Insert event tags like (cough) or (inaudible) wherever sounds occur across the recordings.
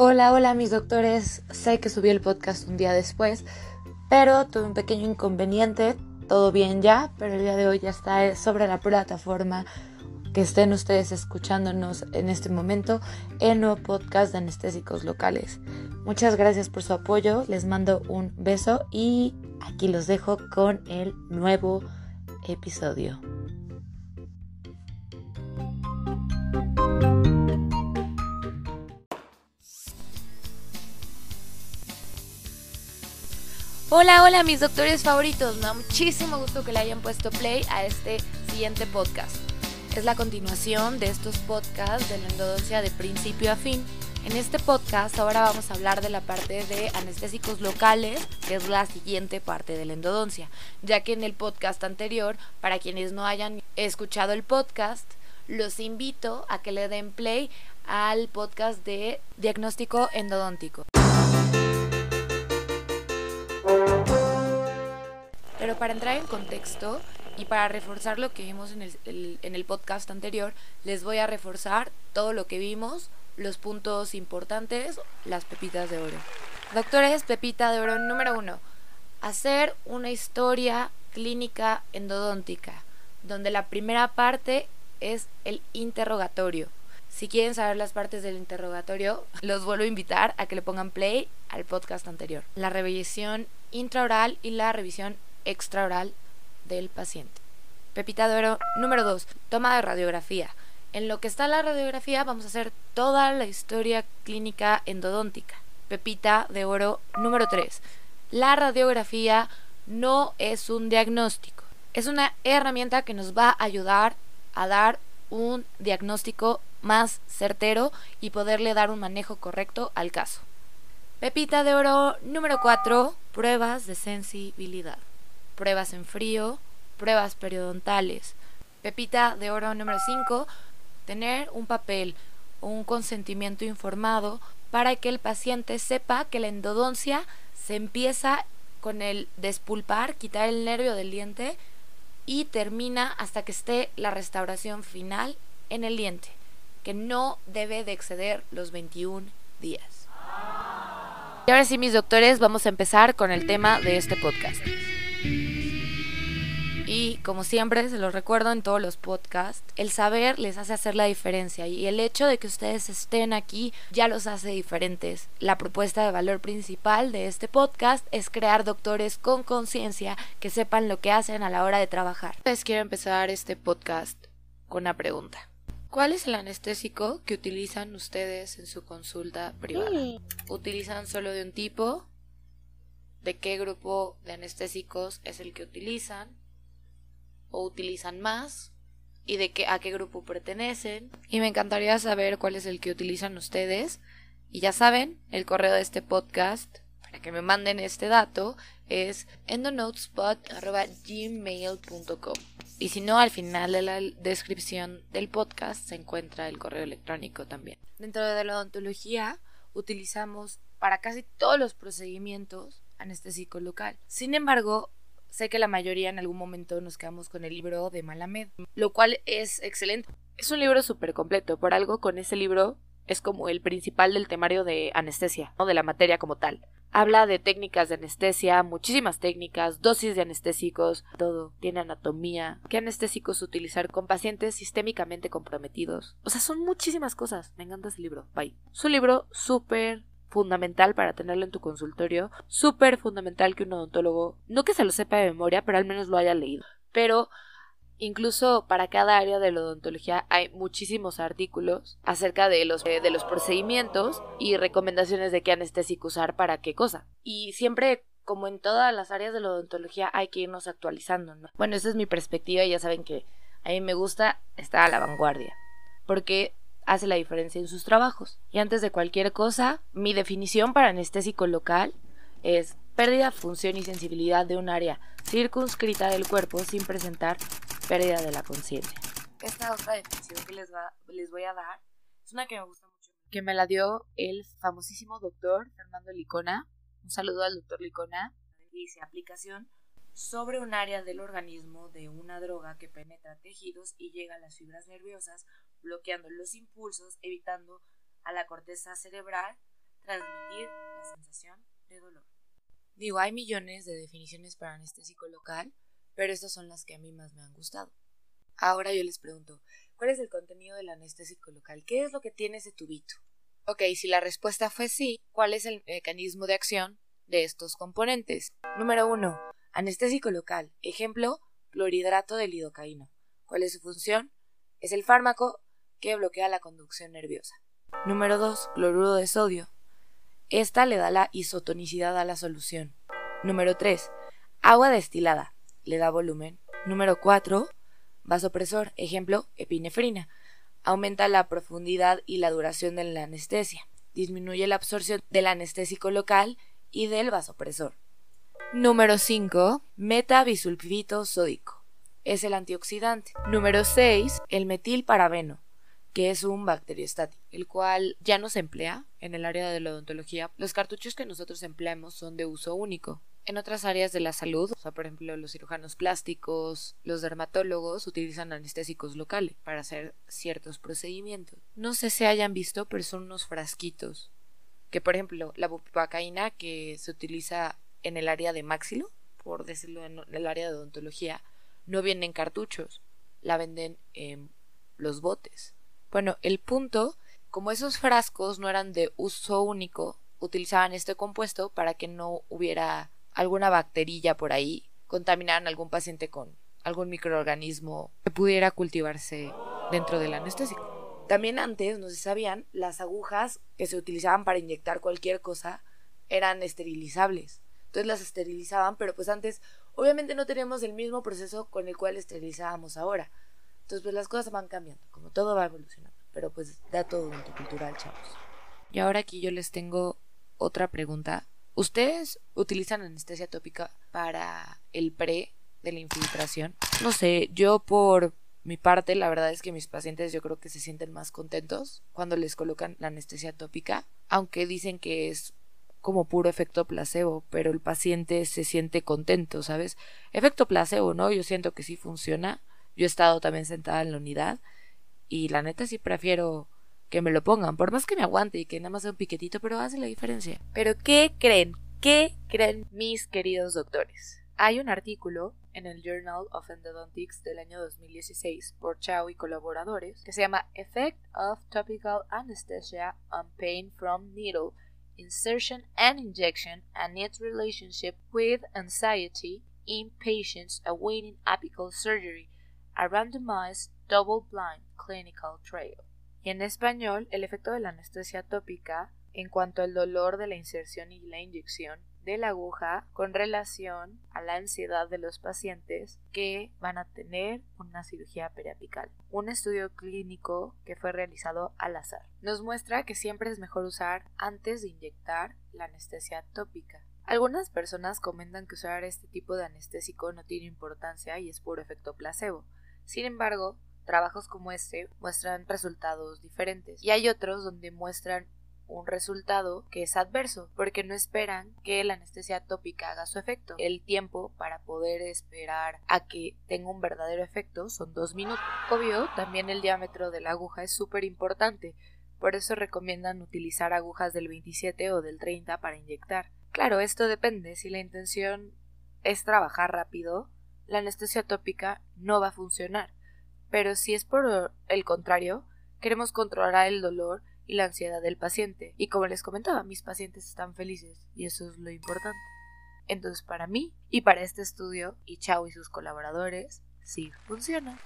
Hola, hola mis doctores. Sé que subí el podcast un día después, pero tuve un pequeño inconveniente. Todo bien ya, pero el día de hoy ya está sobre la plataforma que estén ustedes escuchándonos en este momento en nuevo podcast de anestésicos locales. Muchas gracias por su apoyo, les mando un beso y aquí los dejo con el nuevo episodio. Hola, hola mis doctores favoritos, me da muchísimo gusto que le hayan puesto play a este siguiente podcast. Es la continuación de estos podcasts de la endodoncia de principio a fin. En este podcast ahora vamos a hablar de la parte de anestésicos locales, que es la siguiente parte de la endodoncia, ya que en el podcast anterior, para quienes no hayan escuchado el podcast, los invito a que le den play al podcast de diagnóstico endodóntico. Pero para entrar en contexto y para reforzar lo que vimos en el, en el podcast anterior, les voy a reforzar todo lo que vimos, los puntos importantes, las pepitas de oro. Doctores, pepita de oro número uno. Hacer una historia clínica endodóntica, donde la primera parte es el interrogatorio. Si quieren saber las partes del interrogatorio, los vuelvo a invitar a que le pongan play al podcast anterior. La revisión intraoral y la revisión extraoral del paciente. Pepita de oro número 2. Toma de radiografía. En lo que está la radiografía vamos a hacer toda la historia clínica endodóntica. Pepita de oro número 3. La radiografía no es un diagnóstico. Es una herramienta que nos va a ayudar a dar un diagnóstico más certero y poderle dar un manejo correcto al caso. Pepita de oro número 4. Pruebas de sensibilidad pruebas en frío, pruebas periodontales. Pepita de oro número 5, tener un papel o un consentimiento informado para que el paciente sepa que la endodoncia se empieza con el despulpar, quitar el nervio del diente y termina hasta que esté la restauración final en el diente, que no debe de exceder los 21 días. Y ahora sí, mis doctores, vamos a empezar con el tema de este podcast. Y como siempre, se lo recuerdo en todos los podcasts, el saber les hace hacer la diferencia y el hecho de que ustedes estén aquí ya los hace diferentes. La propuesta de valor principal de este podcast es crear doctores con conciencia que sepan lo que hacen a la hora de trabajar. Les quiero empezar este podcast con una pregunta. ¿Cuál es el anestésico que utilizan ustedes en su consulta privada? ¿Utilizan solo de un tipo? ¿De qué grupo de anestésicos es el que utilizan? O utilizan más y de qué, a qué grupo pertenecen. Y me encantaría saber cuál es el que utilizan ustedes. Y ya saben, el correo de este podcast, para que me manden este dato, es endonotespot.gmail.com. Y si no, al final de la descripción del podcast se encuentra el correo electrónico también. Dentro de la odontología utilizamos para casi todos los procedimientos anestésico local. Sin embargo, sé que la mayoría en algún momento nos quedamos con el libro de Malamed, lo cual es excelente. Es un libro súper completo, por algo con ese libro es como el principal del temario de anestesia, ¿no? de la materia como tal. Habla de técnicas de anestesia, muchísimas técnicas, dosis de anestésicos, todo. Tiene anatomía, qué anestésicos utilizar con pacientes sistémicamente comprometidos. O sea, son muchísimas cosas. Me encanta ese libro. Bye. Es un libro súper fundamental para tenerlo en tu consultorio, súper fundamental que un odontólogo, no que se lo sepa de memoria, pero al menos lo haya leído. Pero incluso para cada área de la odontología hay muchísimos artículos acerca de los, de los procedimientos y recomendaciones de qué anestésico usar para qué cosa. Y siempre como en todas las áreas de la odontología hay que irnos actualizando, ¿no? Bueno, esa es mi perspectiva y ya saben que a mí me gusta estar a la vanguardia. Porque hace la diferencia en sus trabajos. Y antes de cualquier cosa, mi definición para anestésico local es pérdida, función y sensibilidad de un área circunscrita del cuerpo sin presentar pérdida de la conciencia. Esta otra definición que les, les voy a dar es una que me gusta mucho, que me la dio el famosísimo doctor Fernando Licona. Un saludo al doctor Licona. Dice aplicación sobre un área del organismo de una droga que penetra tejidos y llega a las fibras nerviosas, bloqueando los impulsos, evitando a la corteza cerebral transmitir la sensación de dolor. Digo, hay millones de definiciones para anestésico local, pero estas son las que a mí más me han gustado. Ahora yo les pregunto, ¿cuál es el contenido del anestésico local? ¿Qué es lo que tiene ese tubito? Ok, si la respuesta fue sí, ¿cuál es el mecanismo de acción de estos componentes? Número 1. Anestésico local. Ejemplo, clorhidrato de lidocaína. ¿Cuál es su función? Es el fármaco que bloquea la conducción nerviosa. Número 2. Cloruro de sodio. Esta le da la isotonicidad a la solución. Número 3. Agua destilada. Le da volumen. Número 4. Vasopresor. Ejemplo, epinefrina. Aumenta la profundidad y la duración de la anestesia. Disminuye la absorción del anestésico local y del vasopresor. Número 5. Metabisulfito sódico. Es el antioxidante. Número 6. El metilparabeno que es un bacteriostático, el cual ya no se emplea en el área de la odontología. Los cartuchos que nosotros empleamos son de uso único. En otras áreas de la salud, o sea, por ejemplo, los cirujanos plásticos, los dermatólogos utilizan anestésicos locales para hacer ciertos procedimientos. No sé si hayan visto, pero son unos frasquitos. Que, por ejemplo, la bupivacaína que se utiliza en el área de maxilo, por decirlo en el área de odontología, no viene en cartuchos, la venden en los botes. Bueno, el punto, como esos frascos no eran de uso único, utilizaban este compuesto para que no hubiera alguna bacterilla por ahí, contaminaran a algún paciente con algún microorganismo que pudiera cultivarse dentro del anestésico. También antes, no se sabían, las agujas que se utilizaban para inyectar cualquier cosa eran esterilizables. Entonces las esterilizaban, pero pues antes obviamente no teníamos el mismo proceso con el cual esterilizábamos ahora. Entonces, pues las cosas van cambiando, como todo va evolucionando. Pero pues da todo un cultural, chavos. Y ahora aquí yo les tengo otra pregunta. ¿Ustedes utilizan anestesia tópica para el pre de la infiltración? No sé, yo por mi parte, la verdad es que mis pacientes yo creo que se sienten más contentos cuando les colocan la anestesia tópica, aunque dicen que es como puro efecto placebo, pero el paciente se siente contento, ¿sabes? Efecto placebo, ¿no? Yo siento que sí funciona, yo he estado también sentada en la unidad y la neta sí prefiero que me lo pongan, por más que me aguante y que nada más sea un piquetito, pero hace la diferencia. Pero ¿qué creen? ¿Qué creen mis queridos doctores? Hay un artículo en el Journal of Endodontics del año 2016 por Chao y colaboradores que se llama Effect of Topical Anesthesia on Pain from Needle, Insertion and Injection and its Relationship with Anxiety in Patients Awaiting Apical Surgery a randomized double-blind clinical trial. Y en español, el efecto de la anestesia tópica en cuanto al dolor de la inserción y la inyección de la aguja con relación a la ansiedad de los pacientes que van a tener una cirugía periapical. Un estudio clínico que fue realizado al azar. Nos muestra que siempre es mejor usar antes de inyectar la anestesia tópica. Algunas personas comentan que usar este tipo de anestésico no tiene importancia y es puro efecto placebo. Sin embargo, trabajos como este muestran resultados diferentes y hay otros donde muestran un resultado que es adverso porque no esperan que la anestesia tópica haga su efecto. El tiempo para poder esperar a que tenga un verdadero efecto son dos minutos. Obvio, también el diámetro de la aguja es súper importante, por eso recomiendan utilizar agujas del 27 o del 30 para inyectar. Claro, esto depende, si la intención es trabajar rápido, la anestesia tópica no va a funcionar. Pero si es por el contrario, queremos controlar el dolor y la ansiedad del paciente. Y como les comentaba, mis pacientes están felices y eso es lo importante. Entonces para mí y para este estudio y Chao y sus colaboradores, sí funciona.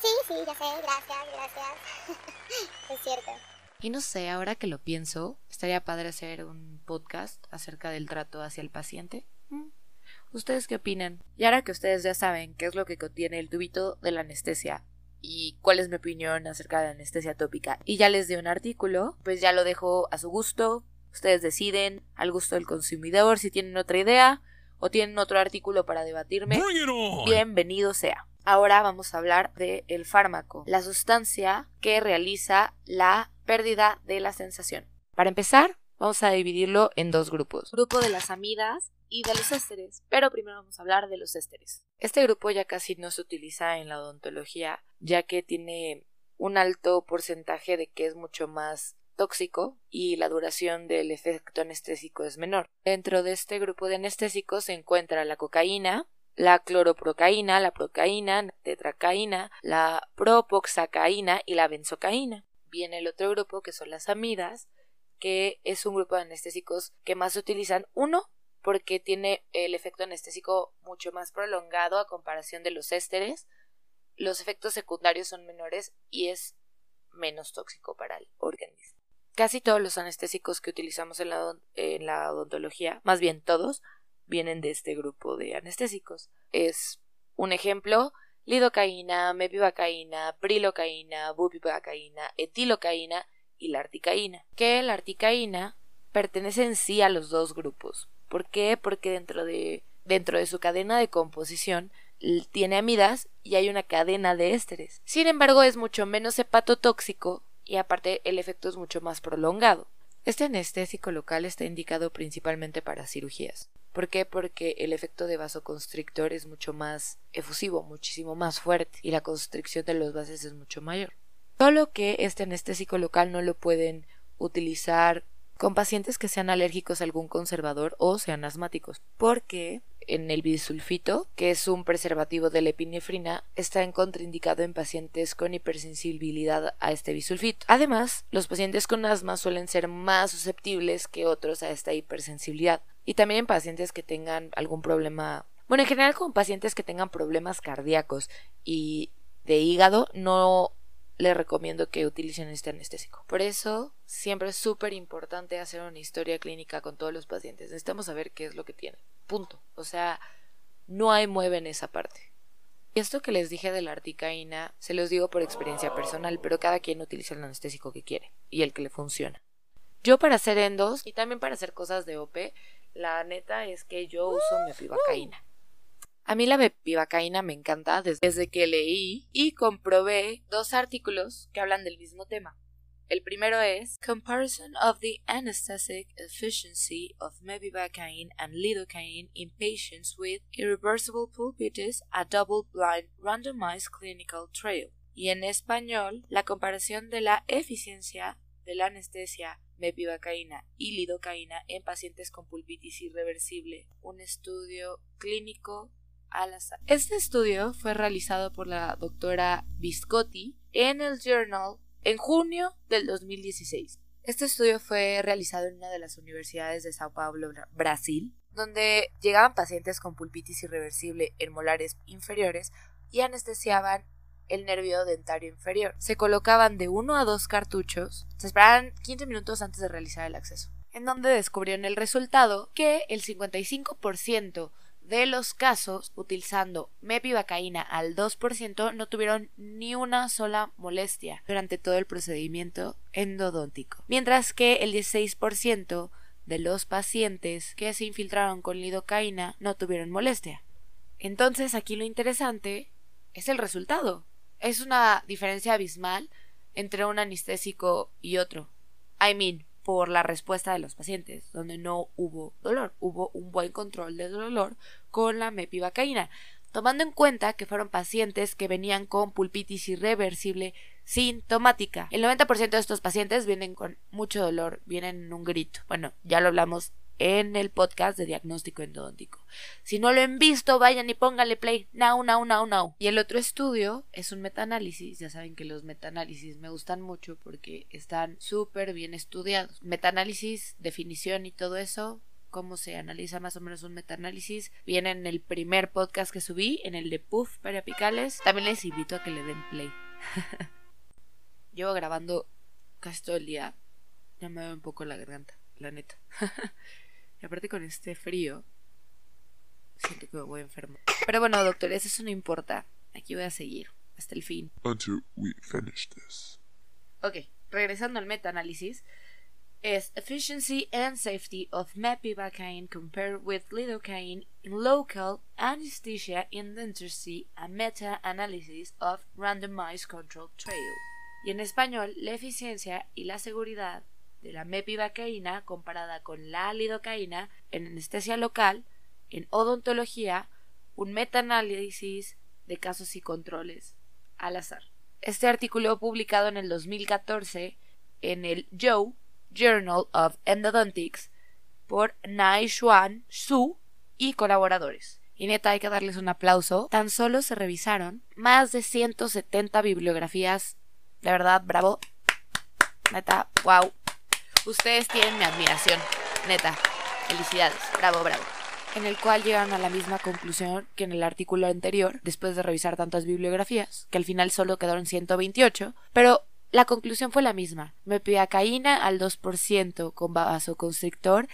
Sí, sí, ya sé, gracias, gracias. (laughs) es cierto. Y no sé, ahora que lo pienso, estaría padre hacer un podcast acerca del trato hacia el paciente. Mm, ¿Ustedes qué opinan? Y ahora que ustedes ya saben qué es lo que contiene el tubito de la anestesia y cuál es mi opinión acerca de la anestesia tópica y ya les di un artículo, pues ya lo dejo a su gusto. Ustedes deciden al gusto del consumidor si tienen otra idea o tienen otro artículo para debatirme. Bienvenido sea. Ahora vamos a hablar del el fármaco, la sustancia que realiza la pérdida de la sensación. Para empezar, vamos a dividirlo en dos grupos. Grupo de las amidas y de los ésteres, pero primero vamos a hablar de los ésteres. Este grupo ya casi no se utiliza en la odontología, ya que tiene un alto porcentaje de que es mucho más tóxico y la duración del efecto anestésico es menor. Dentro de este grupo de anestésicos se encuentra la cocaína, la cloroprocaína, la procaína, la tetracaína, la propoxacaína y la benzocaína. Viene el otro grupo que son las amidas, que es un grupo de anestésicos que más se utilizan. Uno, porque tiene el efecto anestésico mucho más prolongado a comparación de los ésteres. Los efectos secundarios son menores y es menos tóxico para el organismo. Casi todos los anestésicos que utilizamos en la, odontología, más bien todos, vienen de este grupo de anestésicos. Es un ejemplo, lidocaína, mepivacaína, prilocaína, bupivacaína, etilocaína y la articaína. Que la articaína pertenece en sí a los dos grupos. ¿Por qué? Porque dentro de, dentro de su cadena de composición tiene amidas y hay una cadena de ésteres. Sin embargo, es mucho menos hepatotóxico y aparte el efecto es mucho más prolongado. Este anestésico local está indicado principalmente para cirugías. ¿Por qué? Porque el efecto de vasoconstrictor es mucho más efusivo, muchísimo más fuerte y la constricción de los vasos es mucho mayor. Solo que este anestésico local no lo pueden utilizar con pacientes que sean alérgicos a algún conservador o sean asmáticos, porque en el bisulfito, que es un preservativo de la epinefrina, está en contraindicado en pacientes con hipersensibilidad a este bisulfito. Además, los pacientes con asma suelen ser más susceptibles que otros a esta hipersensibilidad, y también en pacientes que tengan algún problema, bueno, en general con pacientes que tengan problemas cardíacos y de hígado no les recomiendo que utilicen este anestésico. Por eso, siempre es súper importante hacer una historia clínica con todos los pacientes. Necesitamos saber qué es lo que tienen. Punto. O sea, no hay mueve en esa parte. Y esto que les dije de la articaína, se los digo por experiencia personal, pero cada quien utiliza el anestésico que quiere y el que le funciona. Yo para hacer endos y también para hacer cosas de OP, la neta es que yo uso mepivacaína. A mí la mepivacaína me encanta desde que leí y comprobé dos artículos que hablan del mismo tema. El primero es Comparison of the anesthetic efficiency of mepivacaine and lidocaine in patients with irreversible pulpitis, a double-blind randomized clinical trial. Y en español, la comparación de la eficiencia de la anestesia mepivacaína y lidocaína en pacientes con pulpitis irreversible, un estudio clínico este estudio fue realizado por la doctora Viscotti en el Journal en junio del 2016. Este estudio fue realizado en una de las universidades de Sao Paulo, Brasil, donde llegaban pacientes con pulpitis irreversible en molares inferiores y anestesiaban el nervio dentario inferior. Se colocaban de uno a dos cartuchos, se esperaban 15 minutos antes de realizar el acceso, en donde descubrieron el resultado que el 55% de los casos utilizando mepivacaína al 2% no tuvieron ni una sola molestia durante todo el procedimiento endodóntico, mientras que el 16% de los pacientes que se infiltraron con lidocaína no tuvieron molestia. Entonces aquí lo interesante es el resultado. Es una diferencia abismal entre un anestésico y otro. I mean, por la respuesta de los pacientes, donde no hubo dolor, hubo un buen control del dolor con la mepivacaína, tomando en cuenta que fueron pacientes que venían con pulpitis irreversible sintomática. El 90% de estos pacientes vienen con mucho dolor, vienen en un grito. Bueno, ya lo hablamos en el podcast de diagnóstico endodóntico. Si no lo han visto, vayan y pónganle play now, now, now, now. Y el otro estudio es un metaanálisis. Ya saben que los metaanálisis me gustan mucho porque están súper bien estudiados. Metaanálisis, definición y todo eso, cómo se analiza más o menos un metaanálisis, viene en el primer podcast que subí, en el de Puff periapicales. También les invito a que le den play. (laughs) Llevo grabando casi todo el día. Ya me veo un poco la garganta, la neta. (laughs) Y aparte con este frío, siento que me voy enfermo. Pero bueno, doctores, eso no importa. Aquí voy a seguir hasta el fin. Until we finish this. Ok, regresando al meta-análisis. Es efficiency and safety of mepivacaine compared with lidocaine in local anesthesia in dentistry, a meta-analysis of randomized controlled trial. Y en español, la eficiencia y la seguridad de la mepivacaína comparada con la lidocaína en anestesia local, en odontología, un metaanálisis de casos y controles al azar. Este artículo publicado en el 2014 en el Joe Journal of Endodontics por Nai Xuan Su y colaboradores. Y neta, hay que darles un aplauso. Tan solo se revisaron más de 170 bibliografías. De verdad, bravo. Neta, wow. Ustedes tienen mi admiración. Neta. Felicidades. Bravo, bravo. En el cual llegaron a la misma conclusión que en el artículo anterior, después de revisar tantas bibliografías, que al final solo quedaron 128, pero la conclusión fue la misma. Mepiacaína al 2% con vasoconstrictor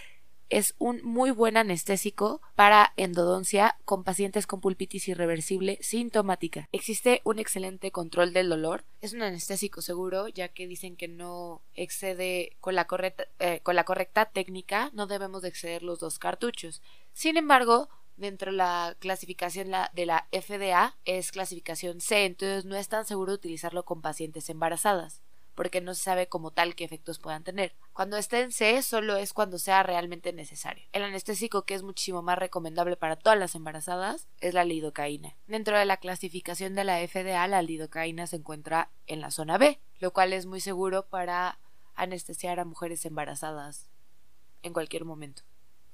es un muy buen anestésico para endodoncia con pacientes con pulpitis irreversible sintomática. Existe un excelente control del dolor. Es un anestésico seguro, ya que dicen que no excede con la correcta, eh, correcta técnica, no debemos de exceder los dos cartuchos. Sin embargo, dentro de la clasificación de la FDA es clasificación C, entonces no es tan seguro utilizarlo con pacientes embarazadas porque no se sabe como tal qué efectos puedan tener. Cuando esté en C solo es cuando sea realmente necesario. El anestésico que es muchísimo más recomendable para todas las embarazadas es la lidocaína. Dentro de la clasificación de la FDA la lidocaína se encuentra en la zona B, lo cual es muy seguro para anestesiar a mujeres embarazadas en cualquier momento,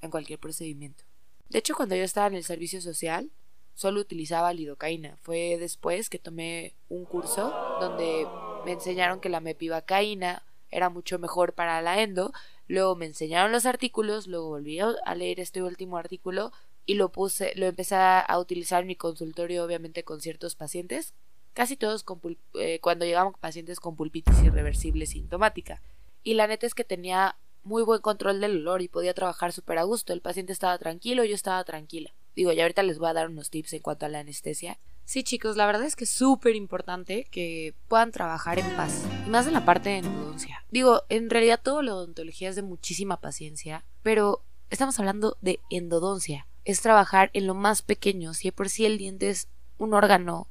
en cualquier procedimiento. De hecho, cuando yo estaba en el servicio social, solo utilizaba lidocaína. Fue después que tomé un curso donde me enseñaron que la mepivacaína era mucho mejor para la endo, luego me enseñaron los artículos, luego volví a leer este último artículo y lo puse, lo empecé a utilizar en mi consultorio obviamente con ciertos pacientes, casi todos con eh, cuando llegaban pacientes con pulpitis irreversible sintomática. Y la neta es que tenía muy buen control del olor y podía trabajar súper a gusto. El paciente estaba tranquilo, yo estaba tranquila. Digo, ya ahorita les voy a dar unos tips en cuanto a la anestesia. Sí, chicos, la verdad es que es súper importante que puedan trabajar en paz. Y más en la parte de endodoncia. Digo, en realidad todo la odontología es de muchísima paciencia, pero estamos hablando de endodoncia. Es trabajar en lo más pequeño. Si por sí el diente es un órgano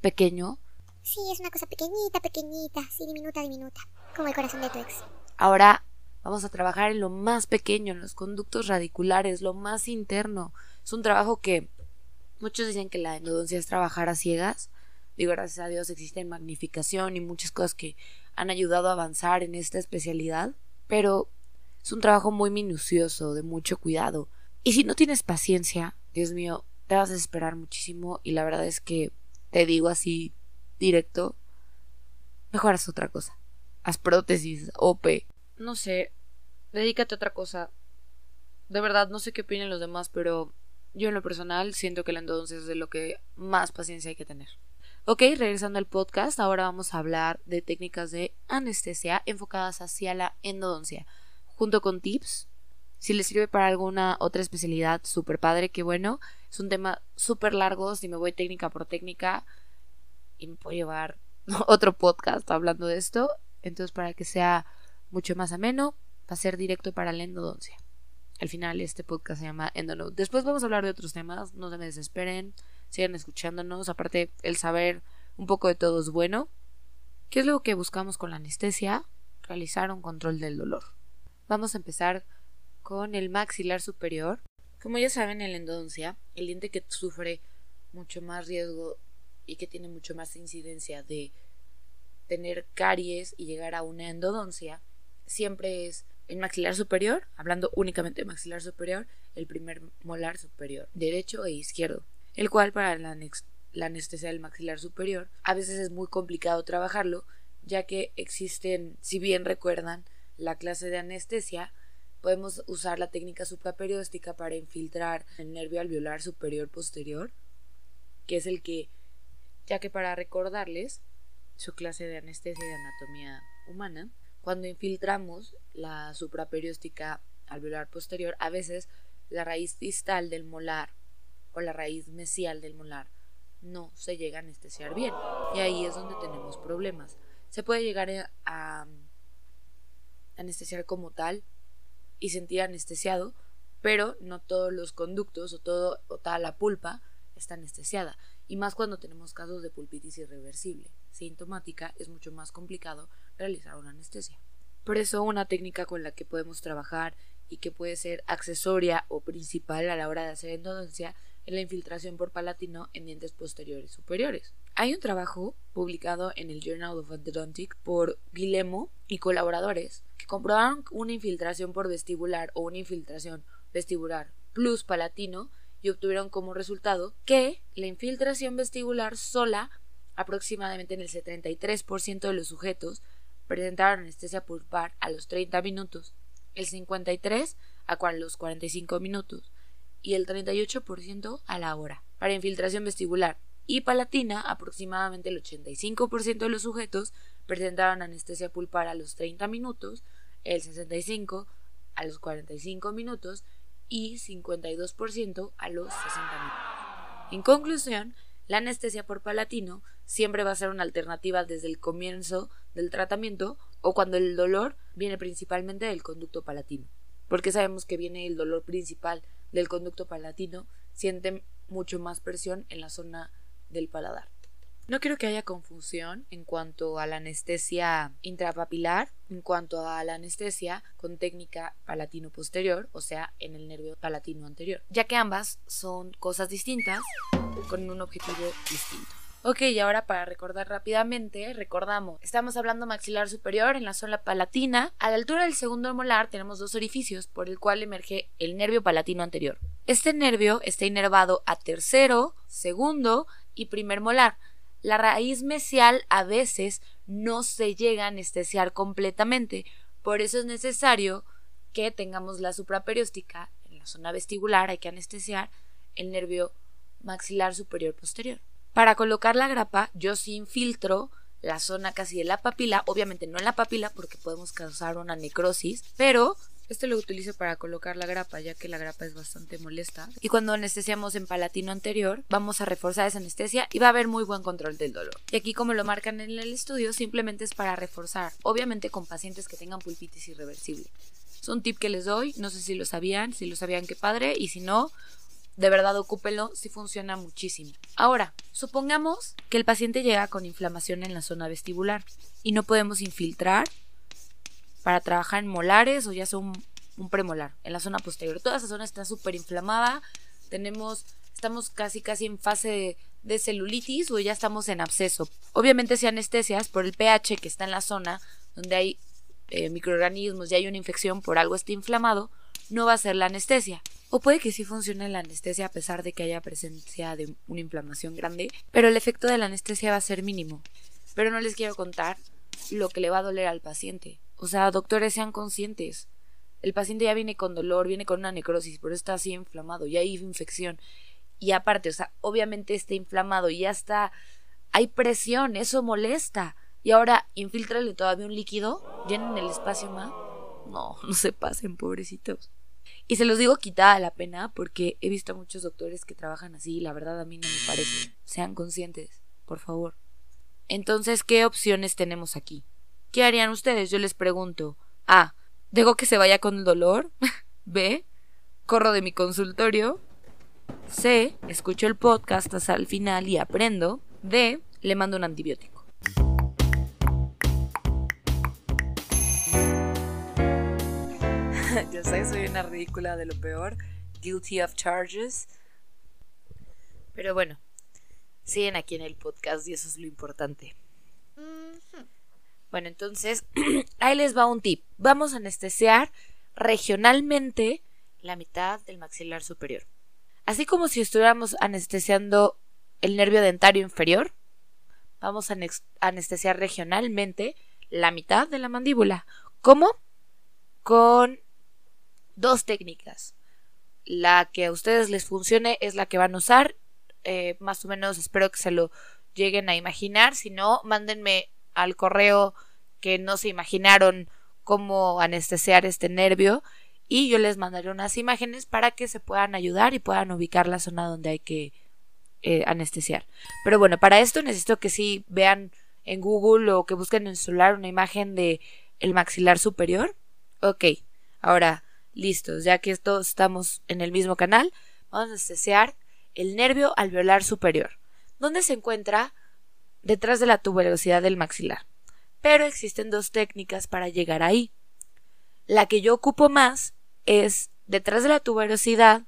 pequeño. Sí, es una cosa pequeñita, pequeñita, sí, diminuta, diminuta. Como el corazón de tu ex. Ahora vamos a trabajar en lo más pequeño, en los conductos radiculares, lo más interno. Es un trabajo que Muchos dicen que la endodoncia es trabajar a ciegas. Digo, gracias a Dios existe magnificación y muchas cosas que han ayudado a avanzar en esta especialidad, pero es un trabajo muy minucioso, de mucho cuidado. Y si no tienes paciencia, Dios mío, te vas a esperar muchísimo y la verdad es que te digo así directo, mejor haz otra cosa. Haz prótesis, OP, no sé, dedícate a otra cosa. De verdad, no sé qué opinen los demás, pero yo en lo personal siento que la endodoncia es de lo que más paciencia hay que tener. Ok, regresando al podcast, ahora vamos a hablar de técnicas de anestesia enfocadas hacia la endodoncia, junto con tips. Si les sirve para alguna otra especialidad, súper padre, que bueno. Es un tema súper largo, si me voy técnica por técnica, y me puedo llevar (laughs) otro podcast hablando de esto. Entonces, para que sea mucho más ameno, va a ser directo para la endodoncia. Al final este podcast se llama Endonote. Después vamos a hablar de otros temas, no se me desesperen, sigan escuchándonos. Aparte, el saber un poco de todo es bueno. ¿Qué es lo que buscamos con la anestesia? Realizar un control del dolor. Vamos a empezar con el maxilar superior. Como ya saben, en la endodoncia, el diente que sufre mucho más riesgo y que tiene mucho más incidencia de tener caries y llegar a una endodoncia siempre es en maxilar superior, hablando únicamente de maxilar superior, el primer molar superior, derecho e izquierdo, el cual para la, la anestesia del maxilar superior a veces es muy complicado trabajarlo, ya que existen, si bien recuerdan la clase de anestesia, podemos usar la técnica supraperióstica para infiltrar el nervio alveolar superior posterior, que es el que, ya que para recordarles su clase de anestesia y anatomía humana, cuando infiltramos la supraperióstica alveolar posterior, a veces la raíz distal del molar o la raíz mesial del molar no se llega a anestesiar bien. Y ahí es donde tenemos problemas. Se puede llegar a anestesiar como tal y sentir anestesiado, pero no todos los conductos o, todo, o toda la pulpa está anestesiada. Y más cuando tenemos casos de pulpitis irreversible. Sintomática es mucho más complicado realizar una anestesia. Por eso una técnica con la que podemos trabajar y que puede ser accesoria o principal a la hora de hacer endodoncia es la infiltración por palatino en dientes posteriores superiores. Hay un trabajo publicado en el Journal of Endodontics por Guilemo y colaboradores que comprobaron una infiltración por vestibular o una infiltración vestibular plus palatino y obtuvieron como resultado que la infiltración vestibular sola, aproximadamente en el 73% de los sujetos, presentaron anestesia pulpar a los 30 minutos, el 53% a los 45 minutos y el 38% a la hora. Para infiltración vestibular y palatina, aproximadamente el 85% de los sujetos presentaron anestesia pulpar a los 30 minutos, el 65% a los 45 minutos y 52% a los 60 minutos. En conclusión, la anestesia por palatino siempre va a ser una alternativa desde el comienzo del tratamiento o cuando el dolor viene principalmente del conducto palatino. Porque sabemos que viene el dolor principal del conducto palatino, siente mucho más presión en la zona del paladar. No quiero que haya confusión en cuanto a la anestesia intrapapilar, en cuanto a la anestesia con técnica palatino posterior, o sea, en el nervio palatino anterior, ya que ambas son cosas distintas con un objetivo distinto. Ok, y ahora para recordar rápidamente, recordamos, estamos hablando maxilar superior en la zona palatina. A la altura del segundo molar tenemos dos orificios por el cual emerge el nervio palatino anterior. Este nervio está inervado a tercero, segundo y primer molar. La raíz mesial a veces no se llega a anestesiar completamente, por eso es necesario que tengamos la supraperióstica en la zona vestibular, hay que anestesiar el nervio maxilar superior posterior. Para colocar la grapa, yo sí infiltro la zona casi de la papila, obviamente no en la papila porque podemos causar una necrosis, pero este lo utilizo para colocar la grapa, ya que la grapa es bastante molesta. Y cuando anestesiamos en palatino anterior, vamos a reforzar esa anestesia y va a haber muy buen control del dolor. Y aquí, como lo marcan en el estudio, simplemente es para reforzar, obviamente con pacientes que tengan pulpitis irreversible. Es un tip que les doy, no sé si lo sabían, si lo sabían, qué padre, y si no, de verdad ocúpenlo, si funciona muchísimo. Ahora, supongamos que el paciente llega con inflamación en la zona vestibular y no podemos infiltrar para trabajar en molares o ya sea un, premolar, en la zona posterior. Toda esa zona está súper inflamada, tenemos, estamos casi casi en fase de, celulitis o ya estamos en absceso. Obviamente si anestesias por el pH que está en la zona donde hay eh, microorganismos y hay una infección por algo está inflamado, no va a ser la anestesia. O puede que sí funcione la anestesia a pesar de que haya presencia de una inflamación grande, pero el efecto de la anestesia va a ser mínimo. Pero no les quiero contar lo que le va a doler al paciente. O sea, doctores sean conscientes. El paciente ya viene con dolor, viene con una necrosis, pero está así inflamado, ya hay infección. Y aparte, o sea, obviamente está inflamado y ya está, hay presión, eso molesta. Y ahora, infiltrale todavía un líquido, llenen el espacio más. No, (laughs) no se pasen, pobrecitos. Y se los digo quitada la pena porque he visto a muchos doctores que trabajan así y la verdad a mí no me parece. Sean conscientes, por favor. Entonces, ¿qué opciones tenemos aquí? ¿Qué harían ustedes? Yo les pregunto. A. ¿Dejo que se vaya con el dolor? (laughs) B. ¿Corro de mi consultorio? C. Escucho el podcast hasta el final y aprendo. D. Le mando un antibiótico. (laughs) Yo sé, soy una ridícula de lo peor. Guilty of charges. Pero bueno, siguen aquí en el podcast y eso es lo importante. Bueno, entonces, (clears throat) ahí les va un tip. Vamos a anestesiar regionalmente la mitad del maxilar superior. Así como si estuviéramos anestesiando el nervio dentario inferior, vamos a anestesiar regionalmente la mitad de la mandíbula. ¿Cómo? Con dos técnicas. La que a ustedes les funcione es la que van a usar. Eh, más o menos espero que se lo lleguen a imaginar. Si no, mándenme al correo que no se imaginaron cómo anestesiar este nervio y yo les mandaré unas imágenes para que se puedan ayudar y puedan ubicar la zona donde hay que eh, anestesiar. Pero bueno, para esto necesito que sí vean en Google o que busquen en el celular una imagen de el maxilar superior. Ok, ahora listos, ya que todos estamos en el mismo canal, vamos a anestesiar el nervio alveolar superior, donde se encuentra detrás de la tuberosidad del maxilar. Pero existen dos técnicas para llegar ahí. La que yo ocupo más es detrás de la tuberosidad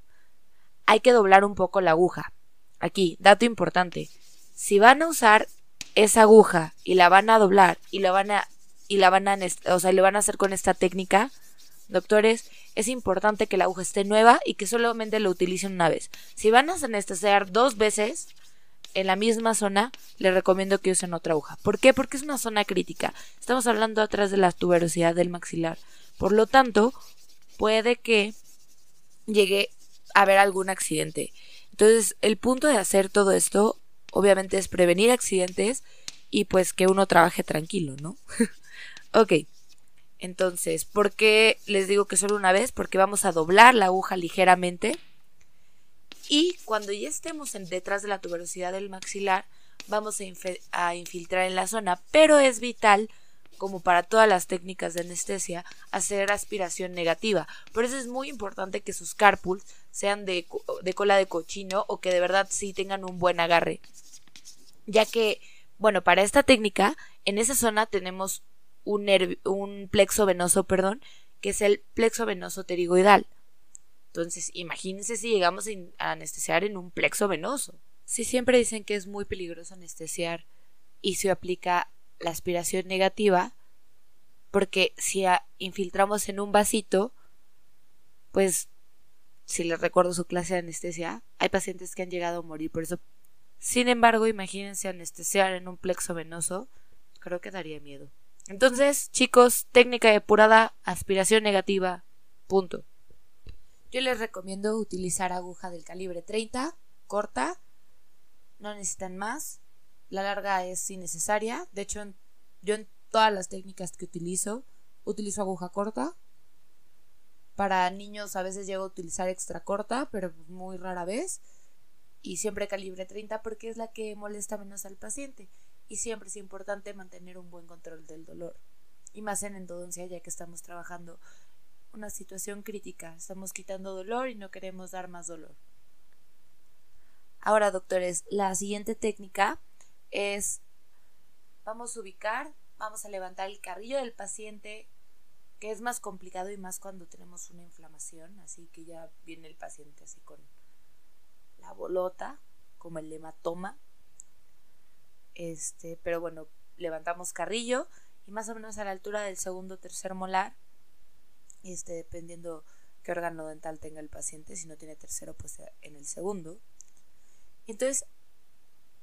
hay que doblar un poco la aguja. Aquí, dato importante. si van a usar esa aguja y la van a doblar y la van a y la van a o sea, van a hacer con esta técnica, doctores, es importante que la aguja esté nueva y que solamente lo utilicen una vez. Si van a anestesiar dos veces en la misma zona, les recomiendo que usen otra aguja. ¿Por qué? Porque es una zona crítica. Estamos hablando atrás de la tuberosidad del maxilar. Por lo tanto, puede que llegue a haber algún accidente. Entonces, el punto de hacer todo esto, obviamente, es prevenir accidentes y pues que uno trabaje tranquilo, ¿no? (laughs) ok. Entonces, ¿por qué les digo que solo una vez? Porque vamos a doblar la aguja ligeramente. Y cuando ya estemos detrás de la tuberosidad del maxilar, vamos a, infiltrar en la zona. Pero es vital como para todas las técnicas de anestesia, hacer aspiración negativa. Por eso es muy importante que sus carpuls sean de, cola de cochino o que de verdad sí tengan un buen agarre. Ya que, bueno, para esta técnica, en esa zona tenemos un, un plexo venoso, perdón, que es el plexo venoso pterigoidal. Entonces, imagínense si llegamos a anestesiar en un plexo venoso. Si siempre dicen que es muy peligroso anestesiar y se aplica la aspiración negativa, porque si infiltramos en un vasito, pues si les recuerdo su clase de anestesia, hay pacientes que han llegado a morir por eso. Sin embargo, imagínense anestesiar en un plexo venoso, creo que daría miedo. Entonces, chicos, técnica depurada, aspiración negativa, punto. Yo les recomiendo utilizar aguja del calibre 30, corta, no necesitan más, la larga es innecesaria. De hecho, yo en todas las técnicas que utilizo, utilizo aguja corta. Para niños a veces llego a utilizar extra corta, pero muy rara vez. Y siempre calibre 30 porque es la que molesta menos al paciente. Y siempre es importante mantener un buen control del dolor. Y más en endodoncia ya que estamos trabajando una situación crítica. Estamos quitando dolor y no queremos dar más dolor. Ahora, doctores, la siguiente técnica es, vamos a ubicar, vamos a levantar el carrillo del paciente, que es más complicado y más cuando tenemos una inflamación, así que ya viene el paciente así con la bolota, como el hematoma. Este, pero bueno, levantamos carrillo y más o menos a la altura del segundo tercer molar, este, dependiendo qué órgano dental tenga el paciente, si no tiene tercero, pues en el segundo. Entonces,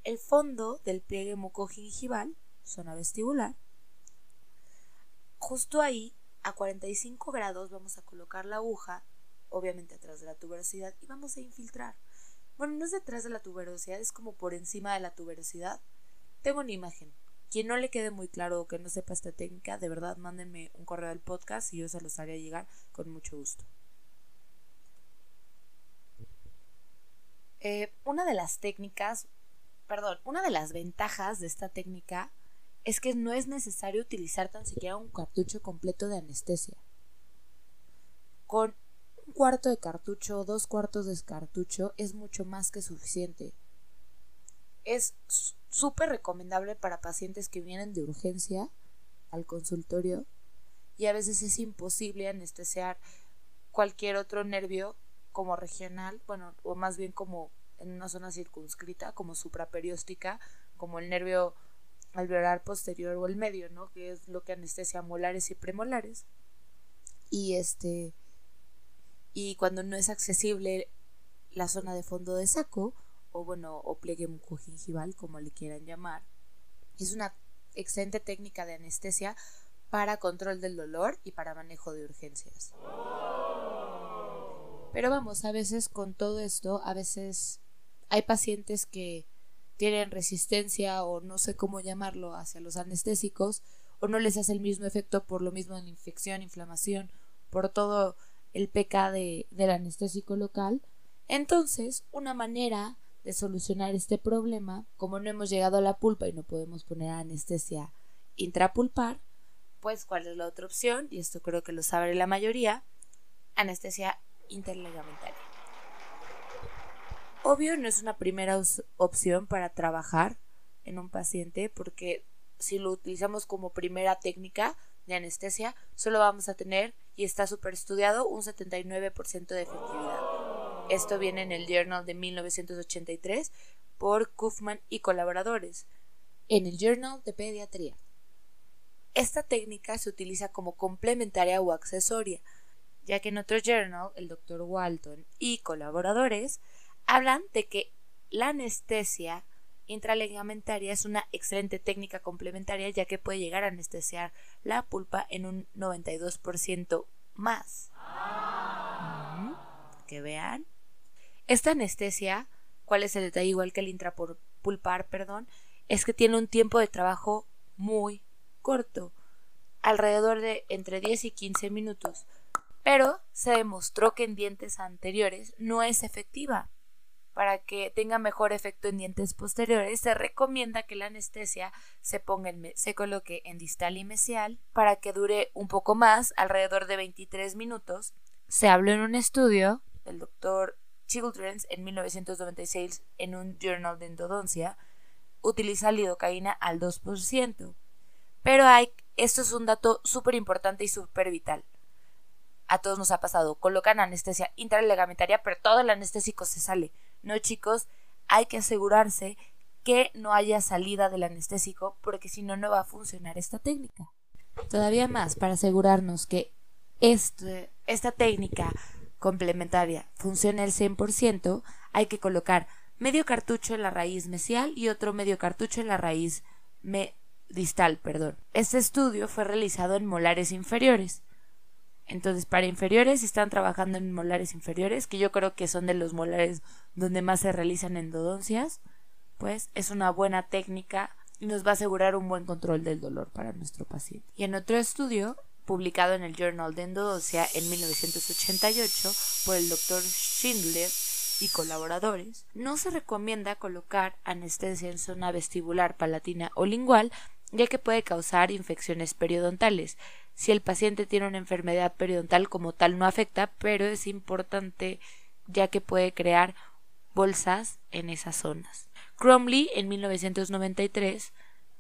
el fondo del pliegue mucogingival, zona vestibular. Justo ahí, a 45 grados, vamos a colocar la aguja, obviamente atrás de la tuberosidad, y vamos a infiltrar. Bueno, no es detrás de la tuberosidad, es como por encima de la tuberosidad. Tengo una imagen. Quien no le quede muy claro o que no sepa esta técnica, de verdad mándenme un correo al podcast y yo se los haré llegar con mucho gusto. Eh, una de las técnicas perdón, una de las ventajas de esta técnica es que no es necesario utilizar tan siquiera un cartucho completo de anestesia. Con un cuarto de cartucho o dos cuartos de cartucho es mucho más que suficiente. Es súper recomendable para pacientes que vienen de urgencia al consultorio y a veces es imposible anestesiar cualquier otro nervio como regional, bueno, o más bien como en una zona circunscrita como supraperióstica, como el nervio alveolar posterior o el medio, ¿no? Que es lo que anestesia molares y premolares. Y este y cuando no es accesible la zona de fondo de saco o bueno, o pliegue mucogingival, como le quieran llamar, es una excelente técnica de anestesia para control del dolor y para manejo de urgencias. Pero vamos, a veces con todo esto, a veces hay pacientes que tienen resistencia o no sé cómo llamarlo hacia los anestésicos o no les hace el mismo efecto por lo mismo la infección, inflamación, por todo el PK de, del anestésico local. Entonces, una manera de solucionar este problema, como no hemos llegado a la pulpa y no podemos poner anestesia intrapulpar, pues ¿cuál es la otra opción? Y esto creo que lo sabe la mayoría, anestesia interligamentaria. Obvio no es una primera opción para trabajar en un paciente porque si lo utilizamos como primera técnica de anestesia, solo vamos a tener, y está súper estudiado, un 79% de efectividad. Esto viene en el Journal de 1983, por Kaufman y colaboradores en el Journal de Pediatría. Esta técnica se utiliza como complementaria o accesoria, ya que en otro journal el Dr. Walton y colaboradores hablan de que la anestesia intralegamentaria es una excelente técnica complementaria ya que puede llegar a anestesiar la pulpa en un 92% más. Que vean. Esta anestesia, ¿cuál es el detalle? Igual que el intrapulpar, perdón, es que tiene un tiempo de trabajo muy corto, alrededor de entre 10 y 15 minutos, pero se demostró que en dientes anteriores no es efectiva. Para que tenga mejor efecto en dientes posteriores, se recomienda que la anestesia se ponga en se coloque en distal y mesial para que dure un poco más, alrededor de 23 minutos. Se habló en un estudio del doctor Childrens en 1996 en un Journal de Endodoncia, utiliza lidocaína al 2%. Pero hay, esto es un dato súper importante y súper vital. A todos nos ha pasado, colocan anestesia intralegamentaria, pero todo el anestésico se sale. No, chicos, hay que asegurarse que no haya salida del anestésico, porque si no, no va a funcionar esta técnica. Todavía más, para asegurarnos que este, esta técnica complementaria funcione al 100%, hay que colocar medio cartucho en la raíz mesial y otro medio cartucho en la raíz distal, perdón. Este estudio fue realizado en molares inferiores. Entonces, para inferiores, están trabajando en molares inferiores, que yo creo que son de los molares donde más se realizan endodoncias, pues es una buena técnica y nos va a asegurar un buen control del dolor para nuestro paciente. Y en otro estudio, publicado en el Journal de Endodoncia en 1988 por el doctor Schindler y colaboradores, no se recomienda colocar anestesia en zona vestibular, palatina o lingual, ya que puede causar infecciones periodontales. Si el paciente tiene una enfermedad periodontal como tal no afecta, pero es importante ya que puede crear bolsas en esas zonas. Cromley en 1993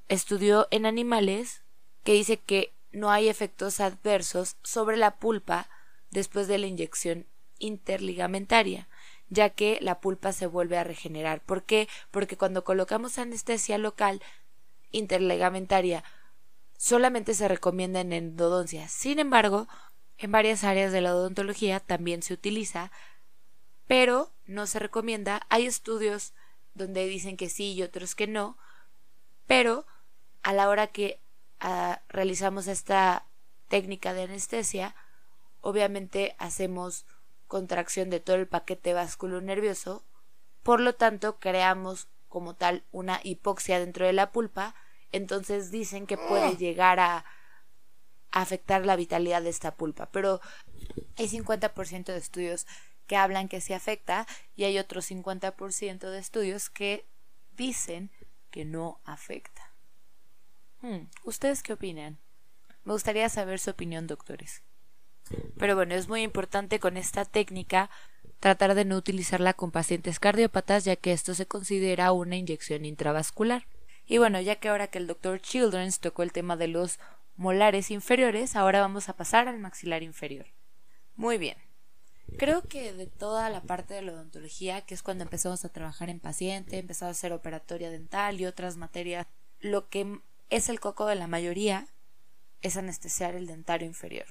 estudió en animales que dice que no hay efectos adversos sobre la pulpa después de la inyección interligamentaria ya que la pulpa se vuelve a regenerar. ¿Por qué? Porque cuando colocamos anestesia local interlegamentaria solamente se recomienda en endodoncia. Sin embargo, en varias áreas de la odontología también se utiliza, pero no se recomienda. Hay estudios donde dicen que sí y otros que no, pero a la hora que realizamos esta técnica de anestesia, obviamente hacemos contracción de todo el paquete nervioso, por lo tanto creamos como tal una hipoxia dentro de la pulpa, entonces dicen que puede llegar a afectar la vitalidad de esta pulpa, pero hay 50% de estudios que hablan que se afecta y hay otro 50% de estudios que dicen que no afecta. Hmm, ¿Ustedes qué opinan? Me gustaría saber su opinión, doctores. Pero bueno, es muy importante con esta técnica tratar de no utilizarla con pacientes cardiópatas ya que esto se considera una inyección intravascular. Y bueno, ya que ahora que el doctor Childrens tocó el tema de los molares inferiores, ahora vamos a pasar al maxilar inferior. Muy bien. Creo que de toda la parte de la odontología, que es cuando empezamos a trabajar en paciente, empezamos a hacer operatoria dental y otras materias, lo que es el coco de la mayoría es anestesiar el dentario inferior.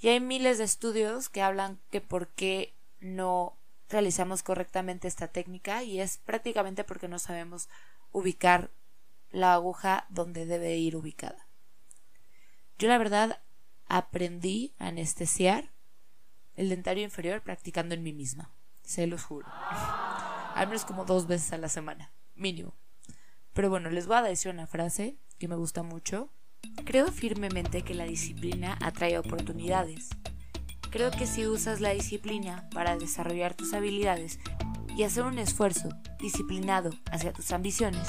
Y hay miles de estudios que hablan que por qué no realizamos correctamente esta técnica y es prácticamente porque no sabemos ubicar la aguja donde debe ir ubicada. Yo la verdad aprendí a anestesiar el dentario inferior practicando en mí misma, se los juro. (laughs) Al menos como dos veces a la semana, mínimo. Pero bueno, les voy a decir una frase que me gusta mucho Creo firmemente que la disciplina atrae oportunidades. Creo que si usas la disciplina para desarrollar tus habilidades y hacer un esfuerzo disciplinado hacia tus ambiciones,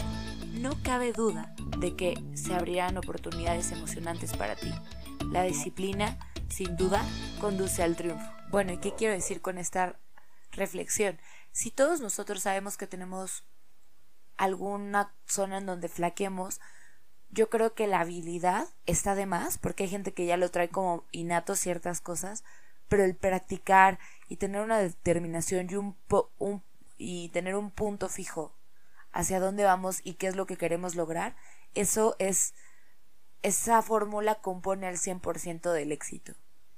no cabe duda de que se abrirán oportunidades emocionantes para ti. La disciplina, sin duda, conduce al triunfo. Bueno, ¿y qué quiero decir con esta reflexión? Si todos nosotros sabemos que tenemos alguna zona en donde flaquemos, yo creo que la habilidad está de más, porque hay gente que ya lo trae como innato ciertas cosas, pero el practicar y tener una determinación y un, y tener un punto fijo hacia dónde vamos y qué es lo que queremos lograr, eso es, esa fórmula compone al 100% del éxito.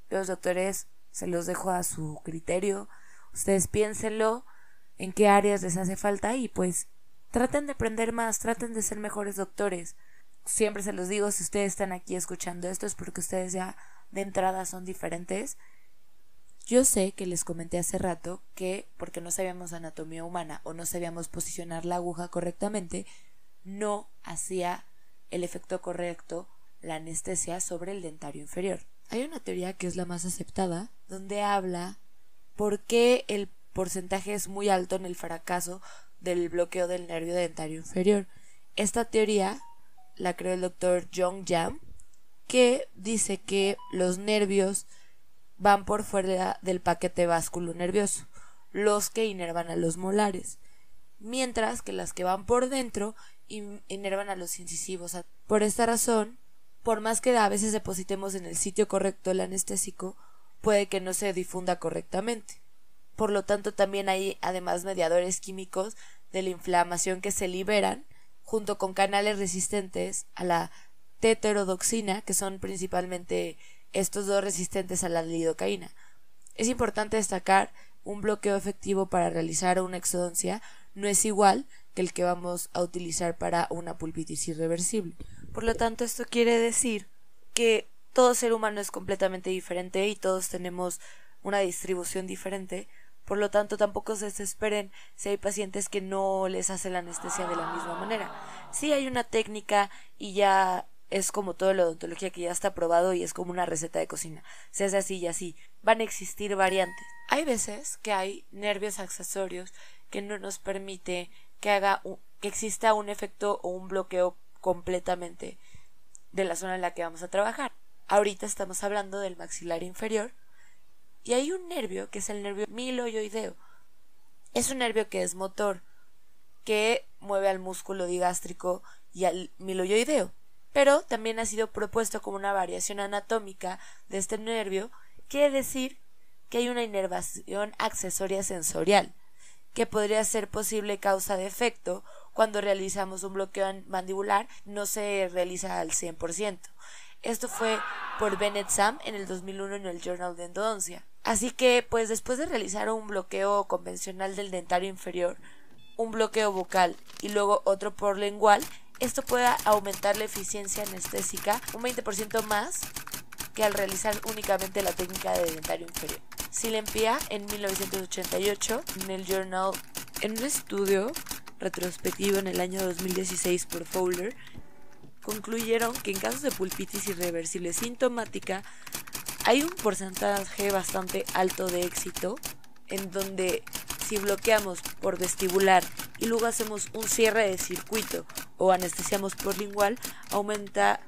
Los doctores se los dejo a su criterio, ustedes piénsenlo, en qué áreas les hace falta y pues traten de aprender más, traten de ser mejores doctores. Siempre se los digo, si ustedes están aquí escuchando esto es porque ustedes ya de entrada son diferentes yo sé que les comenté hace rato que porque no sabíamos anatomía humana o no sabíamos posicionar la aguja correctamente, no hacía el efecto correcto la anestesia sobre el dentario inferior. Hay una teoría que es la más aceptada, donde habla por qué el porcentaje es muy alto en el fracaso del bloqueo del nervio dentario inferior. Esta teoría la creó el doctor John Jam, que dice que los nervios van por fuera del paquete vásculo nervioso, los que inervan a los molares, mientras que las que van por dentro inervan a los incisivos. Por esta razón, por más que a veces depositemos en el sitio correcto el anestésico, puede que no se difunda correctamente. Por lo tanto, también hay además mediadores químicos de la inflamación que se liberan junto con canales resistentes a la teterodoxina, que son principalmente estos dos resistentes a la lidocaína. Es importante destacar un bloqueo efectivo para realizar una exodoncia no es igual que el que vamos a utilizar para una pulpitis irreversible. Por lo tanto, esto quiere decir que todo ser humano es completamente diferente y todos tenemos una distribución diferente. Por lo tanto, tampoco se desesperen si hay pacientes que no les hace la anestesia de la misma manera. Si hay una técnica y ya es como toda la odontología que ya está probado y es como una receta de cocina. Se hace así y así. Van a existir variantes. Hay veces que hay nervios accesorios que no nos permite que haga que exista un efecto o un bloqueo completamente de la zona en la que vamos a trabajar. Ahorita estamos hablando del maxilar inferior y hay un nervio que es el nervio miloyoideo. Es un nervio que es motor, que mueve al músculo digástrico y al miloyoideo pero también ha sido propuesto como una variación anatómica de este nervio, quiere decir que hay una inervación accesoria sensorial, que podría ser posible causa de efecto cuando realizamos un bloqueo mandibular, no se realiza al 100%. Esto fue por Bennett Sam en el 2001 en el Journal de Endodoncia. Así que, pues después de realizar un bloqueo convencional del dentario inferior, un bloqueo bucal y luego otro por lengual, esto puede aumentar la eficiencia anestésica un 20% más que al realizar únicamente la técnica de dentario inferior. Silempia en 1988 en el Journal en un estudio retrospectivo en el año 2016 por Fowler concluyeron que en casos de pulpitis irreversible sintomática hay un porcentaje bastante alto de éxito en donde si bloqueamos por vestibular y luego hacemos un cierre de circuito o anestesiamos por lingual, aumenta,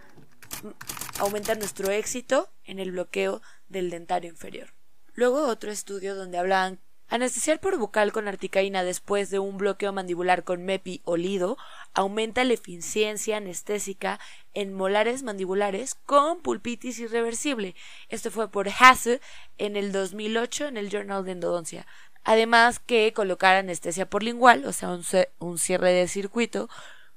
aumenta nuestro éxito en el bloqueo del dentario inferior. Luego otro estudio donde hablaban Anestesiar por bucal con articaína después de un bloqueo mandibular con MEPI o LIDO aumenta la eficiencia anestésica en molares mandibulares con pulpitis irreversible. Esto fue por Hasse en el 2008 en el Journal de Endodoncia. Además que colocar anestesia por lingual, o sea, un, cierre de circuito,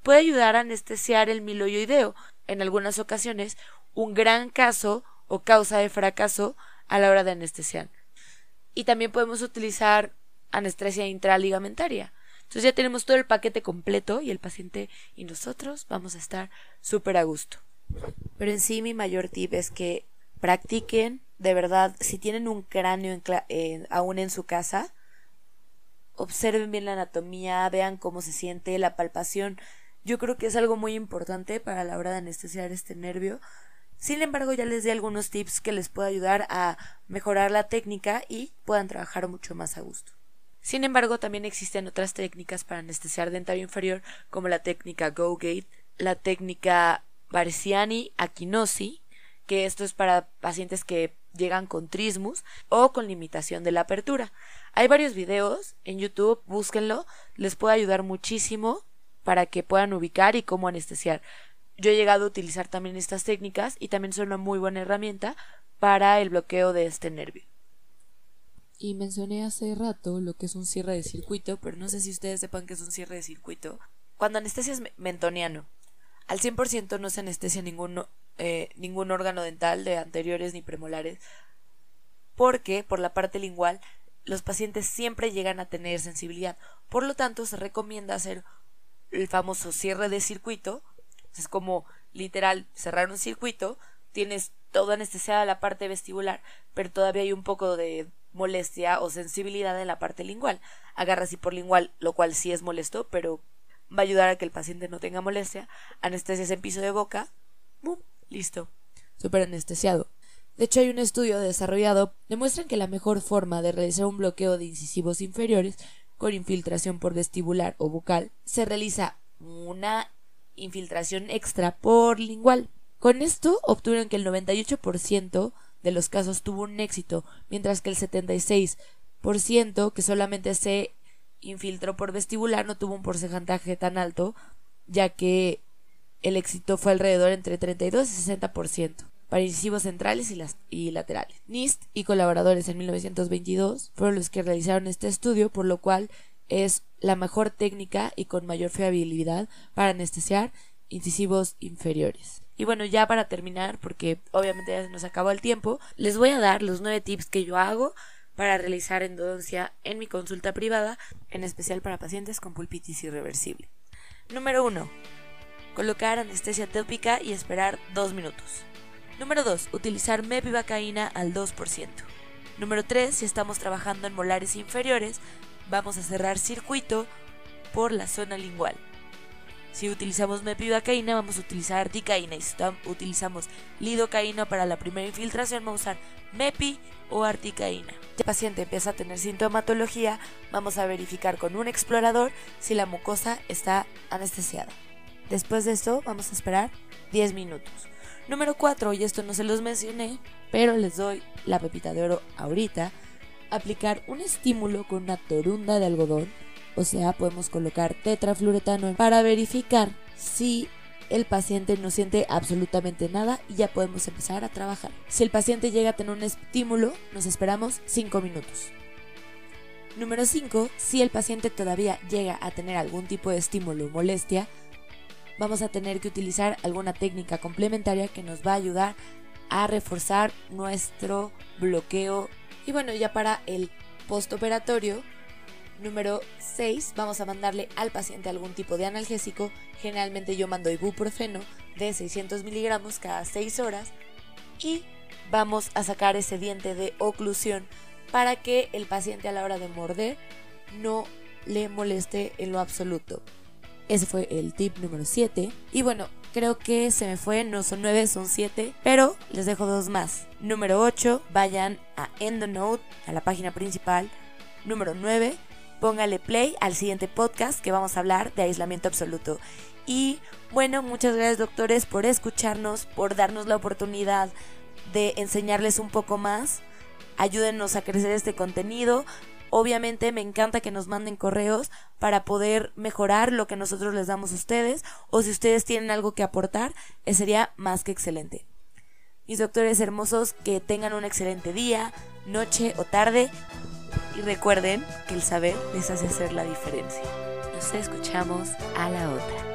puede ayudar a anestesiar el miloyoideo, en algunas ocasiones, un gran caso o causa de fracaso a la hora de anestesiar. Y también podemos utilizar anestesia intraligamentaria. Entonces ya tenemos todo el paquete completo y el paciente y nosotros vamos a estar súper a gusto. Pero en sí mi mayor tip es que practiquen de verdad, si tienen un cráneo aún en su casa, observen bien la anatomía, vean cómo se siente, la palpación. Yo creo que es algo muy importante para la hora de anestesiar este nervio. Sin embargo, ya les di algunos tips que les puede ayudar a mejorar la técnica y puedan trabajar mucho más a gusto. Sin embargo, también existen otras técnicas para anestesiar dentario inferior, como la técnica Go Gate, la técnica Barciani Aquinosi, que esto es para pacientes que llegan con trismus o con limitación de la apertura. Hay varios videos en YouTube, búsquenlo, les puede ayudar muchísimo para que puedan ubicar y cómo anestesiar. Yo he llegado a utilizar también estas técnicas y también son una muy buena herramienta para el bloqueo de este nervio. Y mencioné hace rato lo que es un cierre de circuito, pero no sé si ustedes sepan que es un cierre de circuito. Cuando anestesia es mentoniano, al 100% no se anestesia ningún, eh, ningún órgano dental de anteriores ni premolares, porque por la parte lingual los pacientes siempre llegan a tener sensibilidad. Por lo tanto, se recomienda hacer el famoso cierre de circuito. Es como literal cerrar un circuito, tienes toda anestesiada la parte vestibular, pero todavía hay un poco de molestia o sensibilidad en la parte lingual. Agarras lingual, lo cual sí es molesto, pero va a ayudar a que el paciente no tenga molestia. Anestesias en piso de boca, ¡bum! listo. Súper anestesiado. De hecho, hay un estudio desarrollado demuestran que la mejor forma de realizar un bloqueo de incisivos inferiores con infiltración por vestibular o bucal se realiza una infiltración extra por lingual. Con esto obtuvieron que el 98% de los casos tuvo un éxito, mientras que el 76% que solamente se infiltró por vestibular no tuvo un porcentaje tan alto, ya que el éxito fue alrededor entre 32 y 60% para incisivos centrales y, las, y laterales. NIST y colaboradores en 1922 fueron los que realizaron este estudio, por lo cual es la mejor técnica y con mayor fiabilidad para anestesiar incisivos inferiores. Y bueno, ya para terminar, porque obviamente ya se nos acabó el tiempo, les voy a dar los nueve tips que yo hago para realizar endodoncia en mi consulta privada, en especial para pacientes con pulpitis irreversible. Número 1. Colocar anestesia tópica y esperar 2 minutos. Número 2. Utilizar mepivacaína al 2%. Número 3. Si estamos trabajando en molares inferiores, vamos a cerrar circuito por la zona lingual. Si utilizamos mepivacaína, vamos a utilizar articaína. Y si utilizamos lidocaína para la primera infiltración, vamos a usar mepi o articaína. Si el paciente empieza a tener sintomatología, vamos a verificar con un explorador si la mucosa está anestesiada. Después de esto, vamos a esperar 10 minutos. Número 4, y esto no se los mencioné, pero les doy la pepita de oro ahorita. Aplicar un estímulo con una torunda de algodón, o sea, podemos colocar tetrafluoretano para verificar si el paciente no siente absolutamente nada y ya podemos empezar a trabajar. Si el paciente llega a tener un estímulo, nos esperamos 5 minutos. Número 5. Si el paciente todavía llega a tener algún tipo de estímulo o molestia, vamos a tener que utilizar alguna técnica complementaria que nos va a ayudar a reforzar nuestro bloqueo. Y bueno, ya para el postoperatorio, número 6, vamos a mandarle al paciente algún tipo de analgésico. Generalmente yo mando ibuprofeno de 600 miligramos cada 6 horas. Y vamos a sacar ese diente de oclusión para que el paciente a la hora de morder no le moleste en lo absoluto. Ese fue el tip número 7. Y bueno, creo que se me fue, no son 9, son 7, pero les dejo dos más. Número 8, vayan a EndoNote, a la página principal. Número 9, póngale play al siguiente podcast que vamos a hablar de aislamiento absoluto. Y bueno, muchas gracias doctores por escucharnos, por darnos la oportunidad de enseñarles un poco más. Ayúdenos a crecer este contenido. Obviamente me encanta que nos manden correos para poder mejorar lo que nosotros les damos a ustedes o si ustedes tienen algo que aportar, eh, sería más que excelente. Mis doctores hermosos, que tengan un excelente día, noche o tarde y recuerden que el saber les hace hacer la diferencia. Nos escuchamos a la otra.